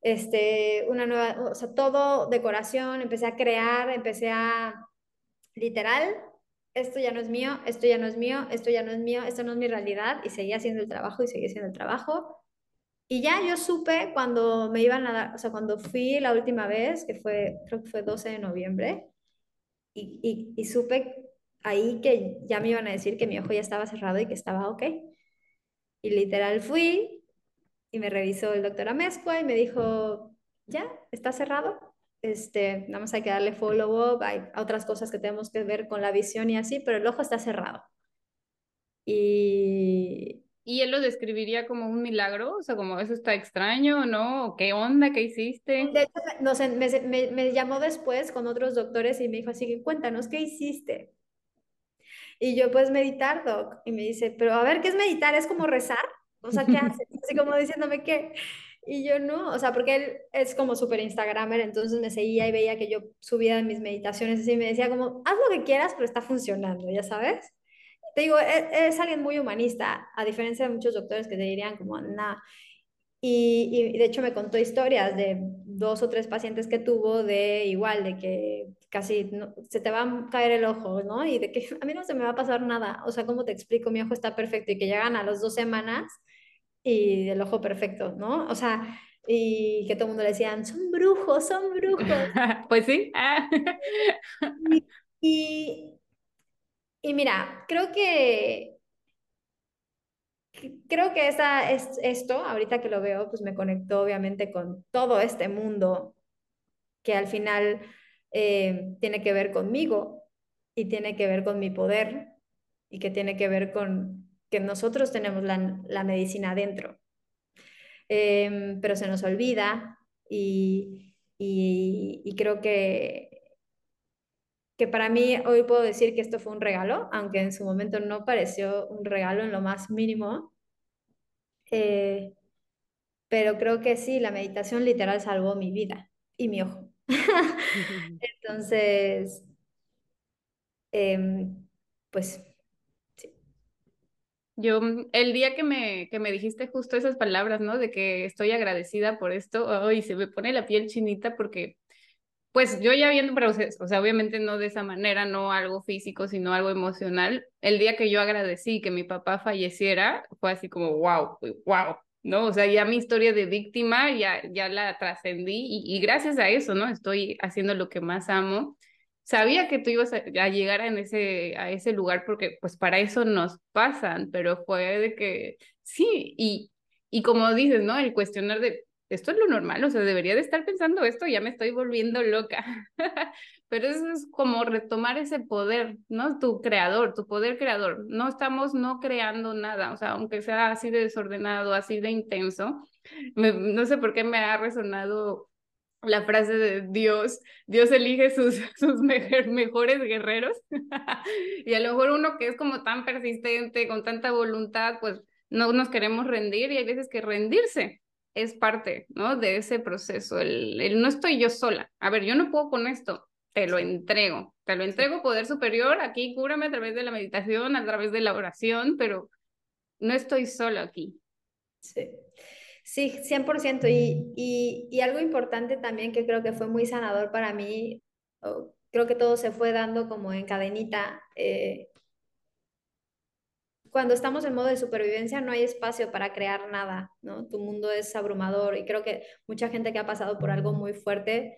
este, una nueva, o sea, todo decoración, empecé a crear, empecé a, literal, esto ya no es mío, esto ya no es mío, esto ya no es mío, esto no es mi realidad, y seguía haciendo el trabajo y seguía haciendo el trabajo. Y ya yo supe cuando me iban a dar, o sea, cuando fui la última vez, que fue, creo que fue 12 de noviembre, y, y, y supe ahí que ya me iban a decir que mi ojo ya estaba cerrado y que estaba ok. Y literal fui y me revisó el doctor Amezcua y me dijo, ya, está cerrado. Este, nada más hay que darle follow-up, hay otras cosas que tenemos que ver con la visión y así, pero el ojo está cerrado. Y... ¿Y él lo describiría como un milagro? O sea, como eso está extraño, ¿no? ¿Qué onda? ¿Qué hiciste? De hecho, no sé, me, me, me, llamó después con otros doctores y me dijo así que cuéntanos, ¿qué hiciste? Y yo, pues meditar, doc. Y me dice, pero a ver, ¿qué es meditar? ¿Es como rezar? O sea, ¿qué haces? Así como diciéndome qué. Y yo no, o sea, porque él es como súper Instagramer, entonces me seguía y veía que yo subía mis meditaciones y me decía como, haz lo que quieras, pero está funcionando, ya sabes. Te digo, es, es alguien muy humanista, a diferencia de muchos doctores que te dirían como, nada. Y, y, de hecho me contó historias de dos o tres pacientes que tuvo de igual, de que casi se te va a caer el ojo, ¿no? Y de que a mí no se me va a pasar nada. O sea, ¿cómo te explico? Mi ojo está perfecto y que llegan a las dos semanas y el ojo perfecto, ¿no? O sea, y que todo el mundo le decían, son brujos, son brujos. pues sí. y, y mira, creo que creo que esa, es, esto, ahorita que lo veo, pues me conectó obviamente con todo este mundo que al final eh, tiene que ver conmigo y tiene que ver con mi poder y que tiene que ver con que nosotros tenemos la, medicina adentro. Em, pero se nos olvida y, y, y creo que que para mí hoy puedo decir que esto fue un regalo, aunque en su momento no pareció un regalo en lo más mínimo. Eh, pero creo que sí, la meditación literal salvó mi vida y mi ojo. Entonces, em, pues sí. Yo, mm, el día que me, que me dijiste justo esas palabras, ¿no? De que estoy agradecida por esto, hoy se me pone la piel chinita porque, pues yo ya viendo proceso, o sea, obviamente no de esa manera, no algo físico, sino algo emocional. El día que yo agradecí que mi papá falleciera, fue así como, wow, wow, ¿no? O sea, ya mi historia de víctima ya, ya la trascendí y, gracias a eso, ¿no? Estoy haciendo lo que más amo. Sabía que tú ibas a, llegar en ese, a ese lugar porque pues para eso nos pasan, pero fue de que sí, y, y como dices, ¿no? El cuestionar de, esto es lo normal, o sea, debería de estar pensando esto, ya me estoy volviendo loca. Pero eso es como retomar ese poder, ¿no? Tu creador, tu poder creador. No estamos no creando nada, o sea, aunque sea así de desordenado, así de intenso. no sé por qué me ha resonado la frase de Dios, Dios elige sus, sus mejores guerreros. y a lo mejor uno que es como tan persistente, con tanta voluntad, pues no nos queremos rendir y hay veces que rendirse es parte, ¿no? De ese proceso. El, no estoy yo sola. A ver, yo no puedo con esto. Te lo entrego. Te lo entrego, poder superior. Aquí cúrame a través de la meditación, a través de la oración, pero no estoy sola aquí. Sí. Sí, 100%. Y, y, y algo importante también que creo que fue muy sanador para mí, creo que todo se fue dando como en cadenita, eh, cuando estamos en modo de supervivencia no hay espacio para crear nada, ¿no? Tu mundo es abrumador y creo que mucha gente que ha pasado por algo muy fuerte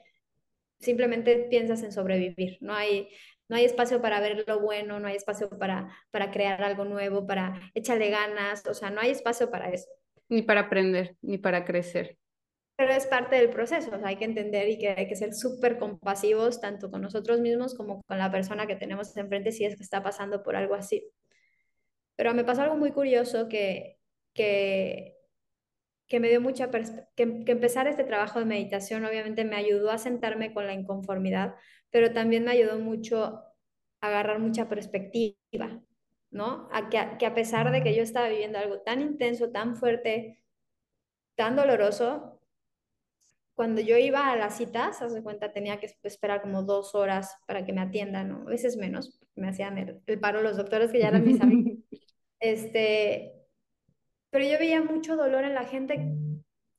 simplemente piensas en sobrevivir, no hay, no hay espacio para ver lo bueno, no hay espacio para, para crear algo nuevo, para echarle ganas, o sea, no hay espacio para eso. Ni para aprender, ni para crecer. Pero es parte del proceso, o sea, hay que entender y que hay que ser súper compasivos tanto con nosotros mismos como con la persona que tenemos enfrente si es que está pasando por algo así. Pero me pasó algo muy curioso que, que, que me dio mucha que, que empezar este trabajo de meditación obviamente me ayudó a sentarme con la inconformidad, pero también me ayudó mucho a agarrar mucha perspectiva, ¿no? A que, que a pesar de que yo estaba viviendo algo tan intenso, tan fuerte, tan doloroso, cuando yo iba a las citas, hace cuenta, tenía que esperar como dos horas para que me atiendan, ¿no? a veces menos, me hacían el, el, paro los doctores que ya eran mis amigos. Este, pero yo veía mucho dolor en la gente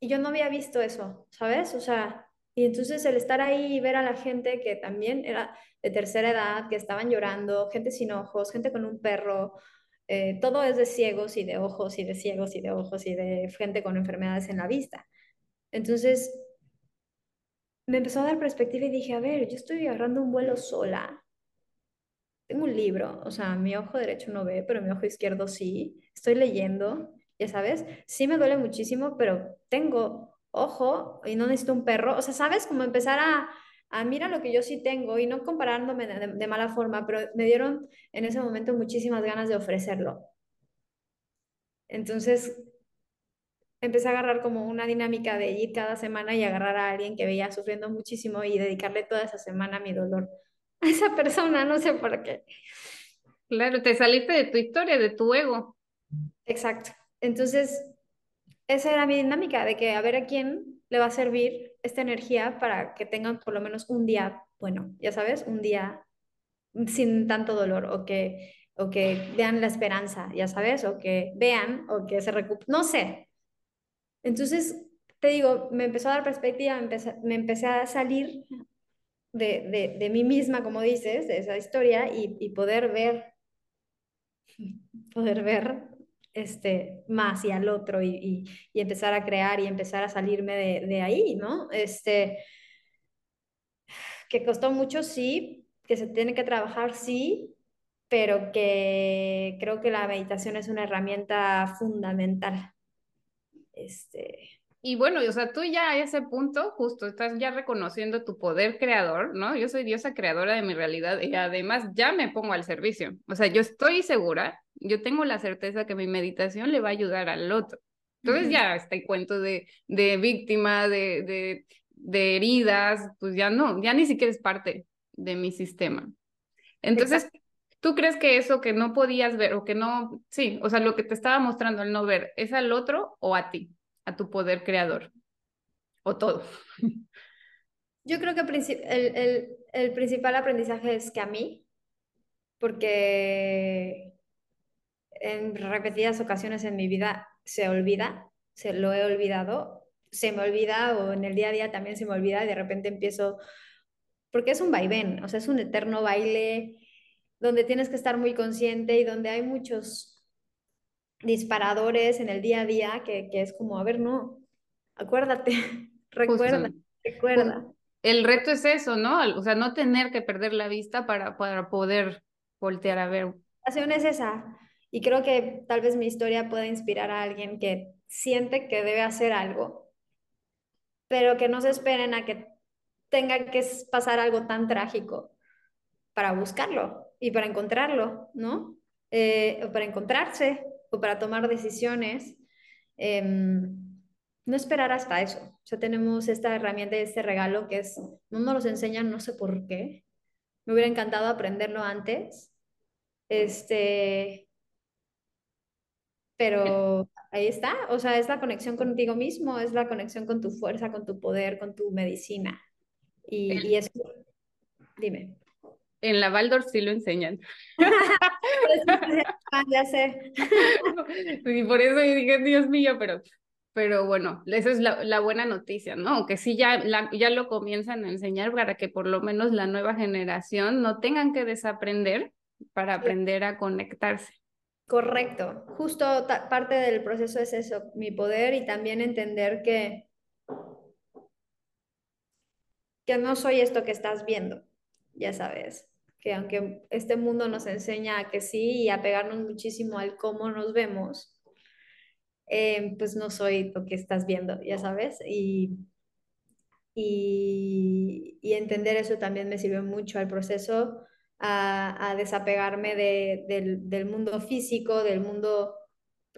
y yo no había visto eso, ¿sabes? O sea, y entonces el estar ahí y ver a la gente que también era de tercera edad, que estaban llorando, gente sin ojos, gente con un perro, eh, todo es de ciegos y de ojos y de ciegos y de ojos y de gente con enfermedades en la vista. Entonces, me empezó a dar perspectiva y dije, a ver, yo estoy agarrando un vuelo sola tengo un libro, o sea, mi ojo derecho no ve, pero mi ojo izquierdo sí, estoy leyendo, ya sabes, sí me duele muchísimo, pero tengo ojo y no necesito un perro, o sea, sabes, como empezar a, a mira lo que yo sí tengo y no comparándome de, mala forma, pero me dieron en ese momento muchísimas ganas de ofrecerlo. Entonces, empecé a agarrar como una dinámica de ir cada semana y agarrar a alguien que veía sufriendo muchísimo y dedicarle toda esa semana mi dolor a esa persona, no sé por qué. Claro, te saliste de tu historia, de tu ego. Exacto. Entonces, esa era mi dinámica, de que a ver a quién le va a servir esta energía para que tengan por lo menos un día, bueno, ya sabes, un día sin tanto dolor o que, o que vean la esperanza, ya sabes, o que vean o que se recuperen, no sé. Entonces, te digo, me empezó a dar perspectiva, me empecé, me empecé a salir de, de, mí misma, como dices, de esa historia y, poder ver, poder ver este, más y al otro y, y, empezar a crear y empezar a salirme de, de, ahí, ¿no? Este, que costó mucho, sí, que se tiene que trabajar, sí, pero que creo que la meditación es una herramienta fundamental. Este, y bueno, o sea, tú ya a ese punto justo estás ya reconociendo tu poder creador, ¿no? Yo soy diosa creadora de mi realidad y además ya me pongo al servicio. O sea, yo estoy segura, yo tengo la certeza que mi meditación le va a ayudar al otro. Entonces ya este cuento de, de víctima, de, de, de heridas, pues ya no, ya ni siquiera es parte de mi sistema. Entonces, ¿tú crees que eso que no podías ver o que no, sí, o sea, lo que te estaba mostrando el no ver, es al otro o a ti, a tu poder creador? ¿O todo? Yo creo que el, el, el principal aprendizaje es que a mí, porque en repetidas ocasiones en mi vida se olvida, se lo he olvidado, se me olvida o en el día a día también se me olvida y de repente empiezo, porque es un vaivén, o sea, es un eterno baile donde tienes que estar muy consciente y donde hay muchos disparadores en el día a día que, que es como, a ver, no, acuérdate, recuerda, recuerda. El reto es eso, ¿no? O sea, no tener que perder la vista para, para poder voltear a ver. La situación es esa. Y creo que tal vez mi historia pueda inspirar a alguien que siente que debe hacer algo, pero que no se esperen a que tenga que pasar algo tan trágico para buscarlo y para encontrarlo, ¿no? Eh, para encontrarse o para tomar decisiones. Em, no esperar hasta eso. O sea, tenemos esta herramienta y este regalo que es, no nos los enseñan, no sé por qué. Me hubiera encantado aprenderlo antes. Este, pero ahí está, o sea, es la conexión contigo mismo, es la conexión con tu fuerza, con tu poder, con tu medicina. Y, y eso, dime. En la Waldorf sí lo enseñan. ya sé. Y por eso dije, Dios mío, pero, pero bueno, esa es la, la buena noticia, ¿no? Aunque sí ya, ya lo comienzan a enseñar para que por lo menos la nueva generación no tengan que desaprender para aprender a conectarse. Correcto. Justo parte del proceso es eso, mi poder y también entender que, que no soy esto que estás viendo, ya sabes, que aunque este mundo nos enseña a que sí y a pegarnos muchísimo al cómo nos vemos, eh, pues no soy lo que estás viendo, ya sabes, y, y, y entender eso también me sirvió mucho al proceso a, desapegarme del, mundo físico, del mundo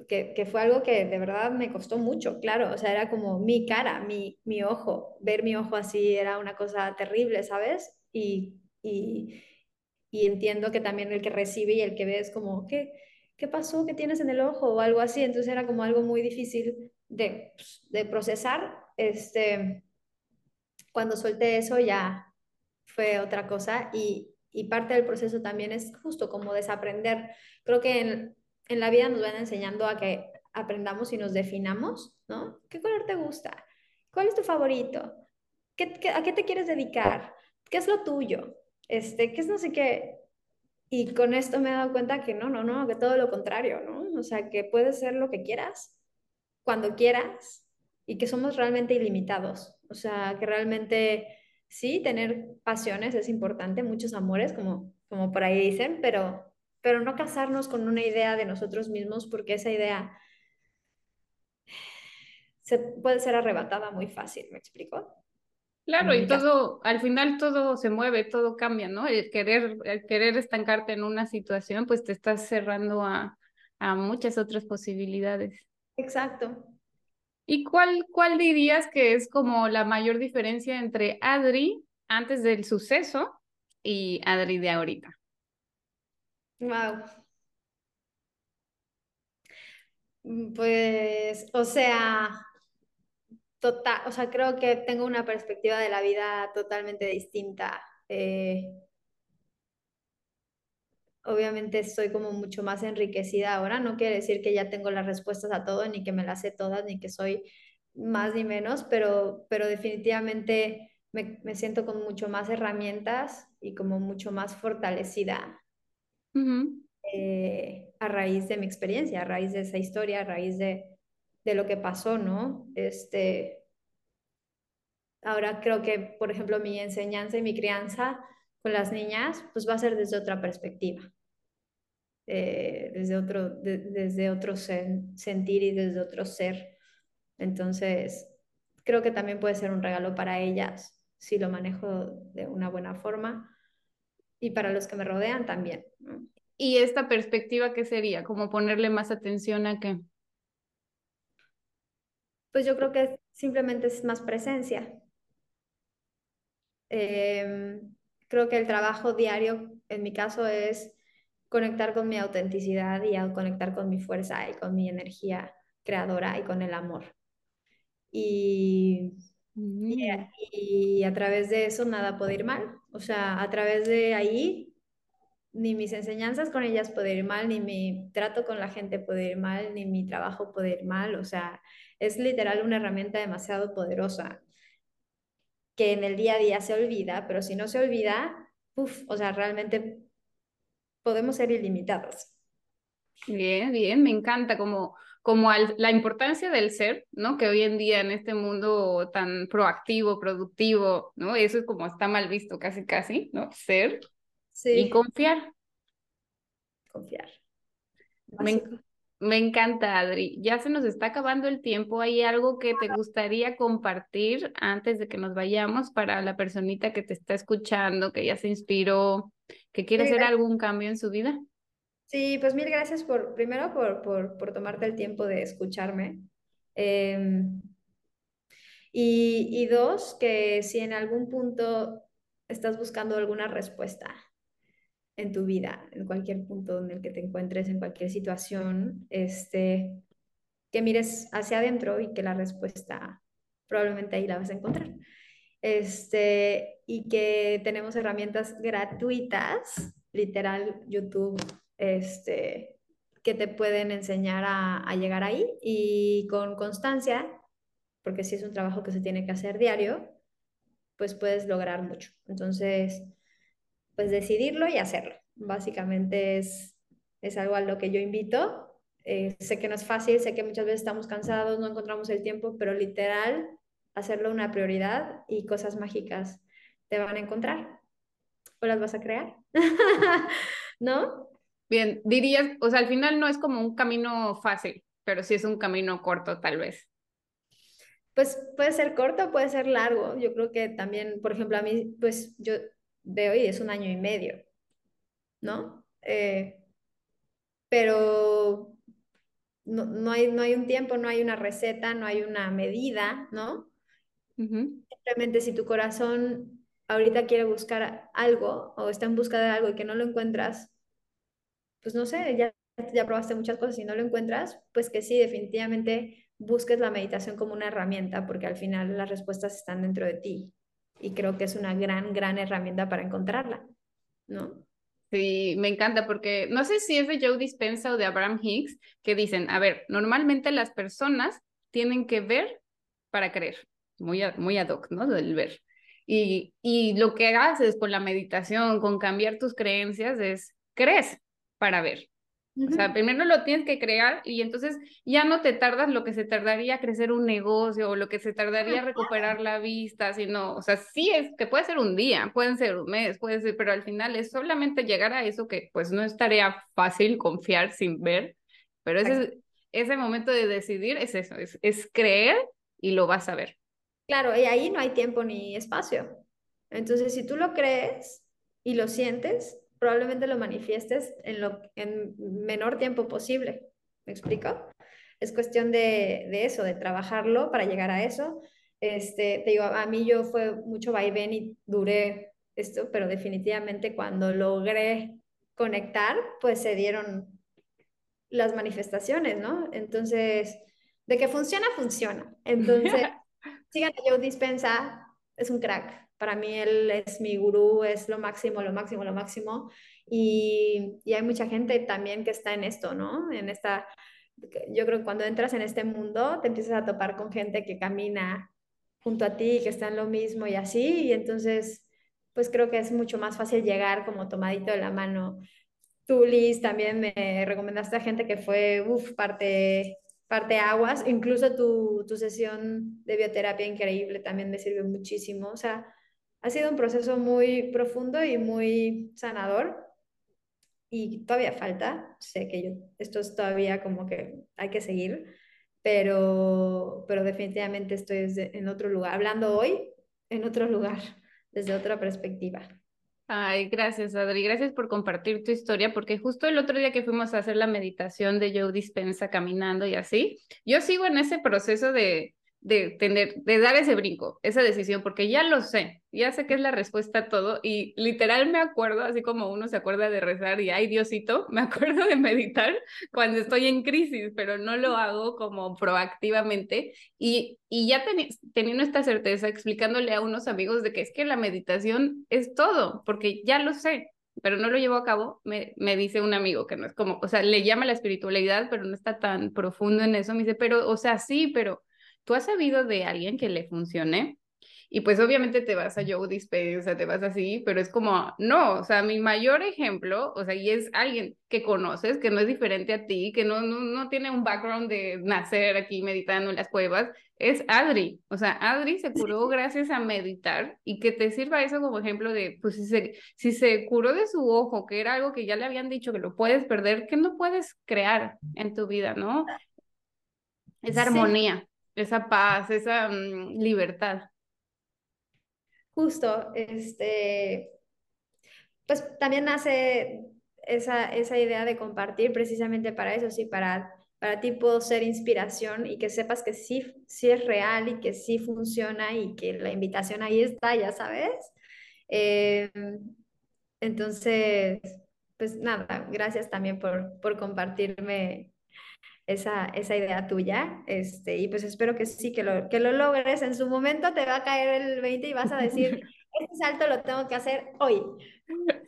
que, fue algo que de verdad me costó mucho, claro, o sea, era como mi cara, mi, mi ojo, ver mi ojo así era una cosa terrible, ¿sabes? Y, y, entiendo que también el que recibe y el que ve es como, ¿qué, ¿qué pasó? ¿Qué tienes en el ojo? O algo así, entonces era como algo muy difícil de, de procesar. Este, cuando solté eso ya fue otra cosa y, y parte del proceso también es justo como desaprender. Creo que en, en, la vida nos van enseñando a que aprendamos y nos definamos, ¿no? ¿Qué color te gusta? ¿Cuál es tu favorito? ¿Qué, a qué te quieres dedicar? ¿Qué es lo tuyo? Este, ¿Qué es no sé qué? Y con esto me he dado cuenta que no, no, no, que todo lo contrario, ¿no? O sea, que puedes ser lo que quieras, cuando quieras, y que somos realmente ilimitados. O sea, que realmente sí, tener pasiones es importante, muchos amores, como, como por ahí dicen, pero, pero no casarnos con una idea de nosotros mismos porque esa idea se puede ser arrebatada muy fácil, ¿me explico? Claro, y todo, al final todo se mueve, todo cambia, ¿no? El querer, el querer estancarte en una situación, pues te estás cerrando a, a muchas otras posibilidades. Exacto. ¿Y cuál, cuál dirías que es como la mayor diferencia entre Adri antes del suceso y Adri de ahorita? Wow. Pues, o sea, total, o sea, creo que tengo una perspectiva de la vida totalmente distinta. Eh, obviamente estoy como mucho más enriquecida ahora. No quiere decir que ya tengo las respuestas a todo, ni que me las sé todas, ni que soy más ni menos, pero, pero definitivamente me, siento con mucho más herramientas y como mucho más fortalecida eh, a raíz de mi experiencia, a raíz de esa historia, a raíz de, de lo que pasó, ¿no? Este, ahora creo que, por ejemplo, mi enseñanza y mi crianza con las niñas, pues va a ser desde otra perspectiva, eh, desde otro, desde otro sentir y desde otro ser. Entonces, creo que también puede ser un regalo para ellas si lo manejo de una buena forma y para los que me rodean también. ¿Y esta perspectiva qué sería? ¿Cómo ponerle más atención a qué? Pues yo creo que simplemente es más presencia. Eh, creo que el trabajo diario, en mi caso, es conectar con mi autenticidad y conectar con mi fuerza y con mi energía creadora y con el amor. Y, y, Mm. y a través de eso nada puede ir mal. O sea, a través de ahí ni mis enseñanzas con ellas puede ir mal, ni mi trato con la gente puede ir mal, ni mi trabajo puede ir mal. O sea, es literal una herramienta demasiado poderosa que en el día a día se olvida, pero si no se olvida, uf, o sea, realmente podemos ser ilimitados. Bien, bien, me encanta como, como la importancia del ser, ¿no? Que hoy en día en este mundo tan proactivo, productivo, ¿no? Eso es como está mal visto casi, casi, ¿no? Ser y Sí, confiar. confiar. Me, me encanta, Adri. Ya se nos está acabando el tiempo. ¿Hay algo que te gustaría compartir antes de que nos vayamos para la personita que te está escuchando, que ya se inspiró, que quiere hacer algún cambio en su vida? Sí, pues mil gracias por, primero por, por, por tomarte el tiempo de escucharme. Em, y, y dos, que si en algún punto estás buscando alguna respuesta en tu vida, en cualquier punto en el que te encuentres, en cualquier situación, este, que mires hacia adentro y que la respuesta probablemente ahí la vas a encontrar. Este, y que tenemos herramientas gratuitas, literal, YouTube, este, que te pueden enseñar a, a llegar ahí y con constancia, porque si es un trabajo que se tiene que hacer diario, pues puedes lograr mucho. Entonces, pues decidirlo y hacerlo. Básicamente es, es algo a lo que yo invito. Eh, sé que no es fácil, sé que muchas veces estamos cansados, no encontramos el tiempo, pero literal, hacerlo una prioridad y cosas mágicas te van a encontrar o las vas a crear. ¿No? Bien, dirías, o sea, al final no es como un camino fácil, pero sí es un camino corto, tal vez. Pues puede ser corto, puede ser largo. Yo creo que también, por ejemplo, a mí, pues yo de hoy es un año y medio, ¿no? Eh, pero no, no hay, no hay un tiempo, no hay una receta, no hay una medida, ¿no? Ujú. Simplemente si tu corazón ahorita quiere buscar algo o está en busca de algo y que no lo encuentras, pues no sé, ya, ya probaste muchas cosas y no lo encuentras, pues que sí, definitivamente busques la meditación como una herramienta porque al final las respuestas están dentro de ti y creo que es una gran, gran herramienta para encontrarla, ¿no? Sí, me encanta porque no sé si es de Joe Dispenza o de Abraham Hicks que dicen, a ver, normalmente las personas tienen que ver para creer, muy, muy ad hoc, ¿no? Del ver. Y, y lo que haces con la meditación, con cambiar tus creencias, es crees para ver. O sea, primero lo tienes que crear y entonces ya no te tardas lo que se tardaría crecer un negocio o lo que se tardaría recuperar la vista, sino, o sea, sí es que puede ser un día, pueden ser un mes, puede ser, pero al final es solamente llegar a eso que pues no es tarea fácil confiar sin ver, pero ese, ese momento de decidir es eso, es, es creer y lo vas a ver. Claro, y ahí no hay tiempo ni espacio. Entonces, si tú lo crees y lo sientes, probablemente lo manifiestes en lo en menor tiempo posible. ¿Me explico? Es cuestión de, de eso, de trabajarlo para llegar a eso. Este, te digo, a mí yo fue mucho vaivén y duré esto, pero definitivamente cuando logré conectar, pues se dieron las manifestaciones, ¿no? Entonces, de que funciona, funciona. Entonces, sigan a Joe Dispensa, es un crack. Para mí él es mi gurú, es lo máximo, lo máximo, lo máximo. Y, y hay mucha gente también que está en esto, ¿no? En esta, yo creo que cuando entras en este mundo te empiezas a topar con gente que camina junto a ti, que está en lo mismo y así. Y entonces, pues creo que es mucho más fácil llegar como tomadito de la mano. Tú, Liz, también me recomendaste a gente que fue, uff, parte parte aguas, incluso tu, tu sesión de bioterapia increíble también me sirvió muchísimo. O sea, ha sido un proceso muy profundo y muy sanador y todavía falta. Sé que yo, esto es todavía como que hay que seguir, pero, pero definitivamente estoy en otro lugar, hablando hoy en otro lugar, desde otra perspectiva. Ay, gracias, Adri. Gracias por compartir tu historia, porque justo el otro día que fuimos a hacer la meditación de Joe Dispensa caminando y así, yo sigo en ese proceso de, de tener, de dar ese brinco, esa decisión, porque ya lo sé, ya sé que es la respuesta a todo y literal me acuerdo, así como uno se acuerda de rezar y ay Diosito, me acuerdo de meditar cuando estoy en crisis, pero no lo hago como proactivamente y, y ya teniendo esta certeza, explicándole a unos amigos de que es que la meditación es todo, porque ya lo sé, pero no lo llevo a cabo, me, me dice un amigo que no es como, o sea, le llama la espiritualidad, pero no está tan profundo en eso, me dice, pero, o sea, sí, pero ¿tú has sabido de alguien que le funcione? Y pues obviamente te vas a Joe Dispenza, te vas así, pero es como, no, o sea, mi mayor ejemplo, o sea, y es alguien que conoces, que no es diferente a ti, que no, no, no tiene un background de nacer aquí meditando en las cuevas, es Adri. O sea, Adri se curó gracias a meditar y que te sirva eso como ejemplo de, pues si se, si se curó de su ojo, que era algo que ya le habían dicho que lo puedes perder, que no puedes crear en tu vida, ¿no? Esa armonía esa paz, esa mm, libertad. Justo, este, pues también nace esa, esa idea de compartir precisamente para eso, sí, para, para ti puedo ser inspiración y que sepas que sí, sí es real y que sí funciona y que la invitación ahí está, ya sabes. Em, entonces, pues nada, gracias también por, por compartirme esa, esa idea tuya. Este, y pues espero que sí, que lo, que lo logres. En su momento te va a caer el 20 y vas a decir, este salto lo tengo que hacer hoy.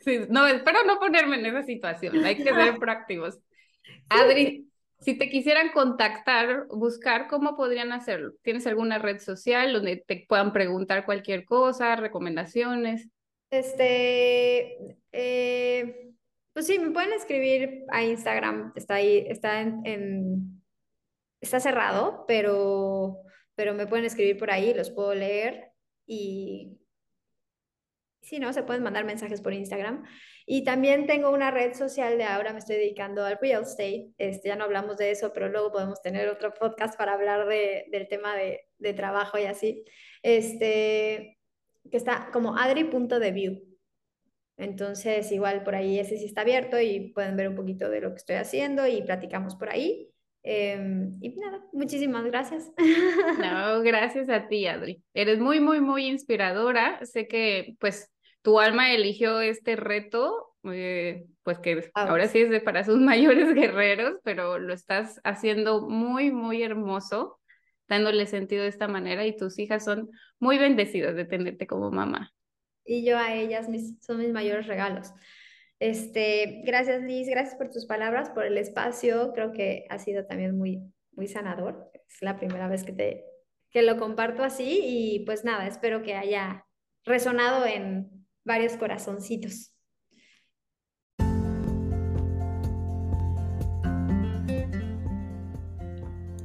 Sí, no, espero no ponerme en esa situación. Hay que ser prácticos. Adri, si te quisieran contactar, buscar, ¿cómo podrían hacerlo? ¿Tienes alguna red social donde te puedan preguntar cualquier cosa, recomendaciones? Este, eh, pues sí, me pueden escribir a Instagram, está ahí, está en, está cerrado, pero, pero me pueden escribir por ahí, los puedo leer y si no, se pueden mandar mensajes por Instagram. Y también tengo una red social de ahora, me estoy dedicando al real estate. Este, ya no hablamos de eso, pero luego podemos tener otro podcast para hablar de, del tema de, de, trabajo y así. Este, que está como adri.deview. Entonces, igual por ahí ese sí está abierto y pueden ver un poquito de lo que estoy haciendo y platicamos por ahí. Em, y nada, muchísimas gracias. No, gracias a ti, Adri. Eres muy, muy, muy inspiradora. Sé que pues tu alma eligió este reto, eh, pues que ahora sí es de para sus mayores guerreros, pero lo estás haciendo muy, muy hermoso, dándole sentido de esta manera y tus hijas son muy bendecidas de tenerte como mamá y yo a ellas son mis mayores regalos. Este, gracias Liz, gracias por tus palabras, por el espacio, creo que ha sido también muy, muy sanador. Es la primera vez que, te, que lo comparto así y pues nada, espero que haya resonado en varios corazoncitos.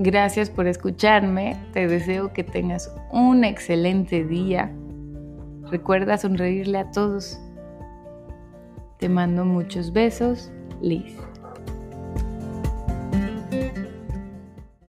Gracias por escucharme. Te deseo que tengas un excelente día Recuerda sonreírle a todos. Te mando muchos besos, Liz.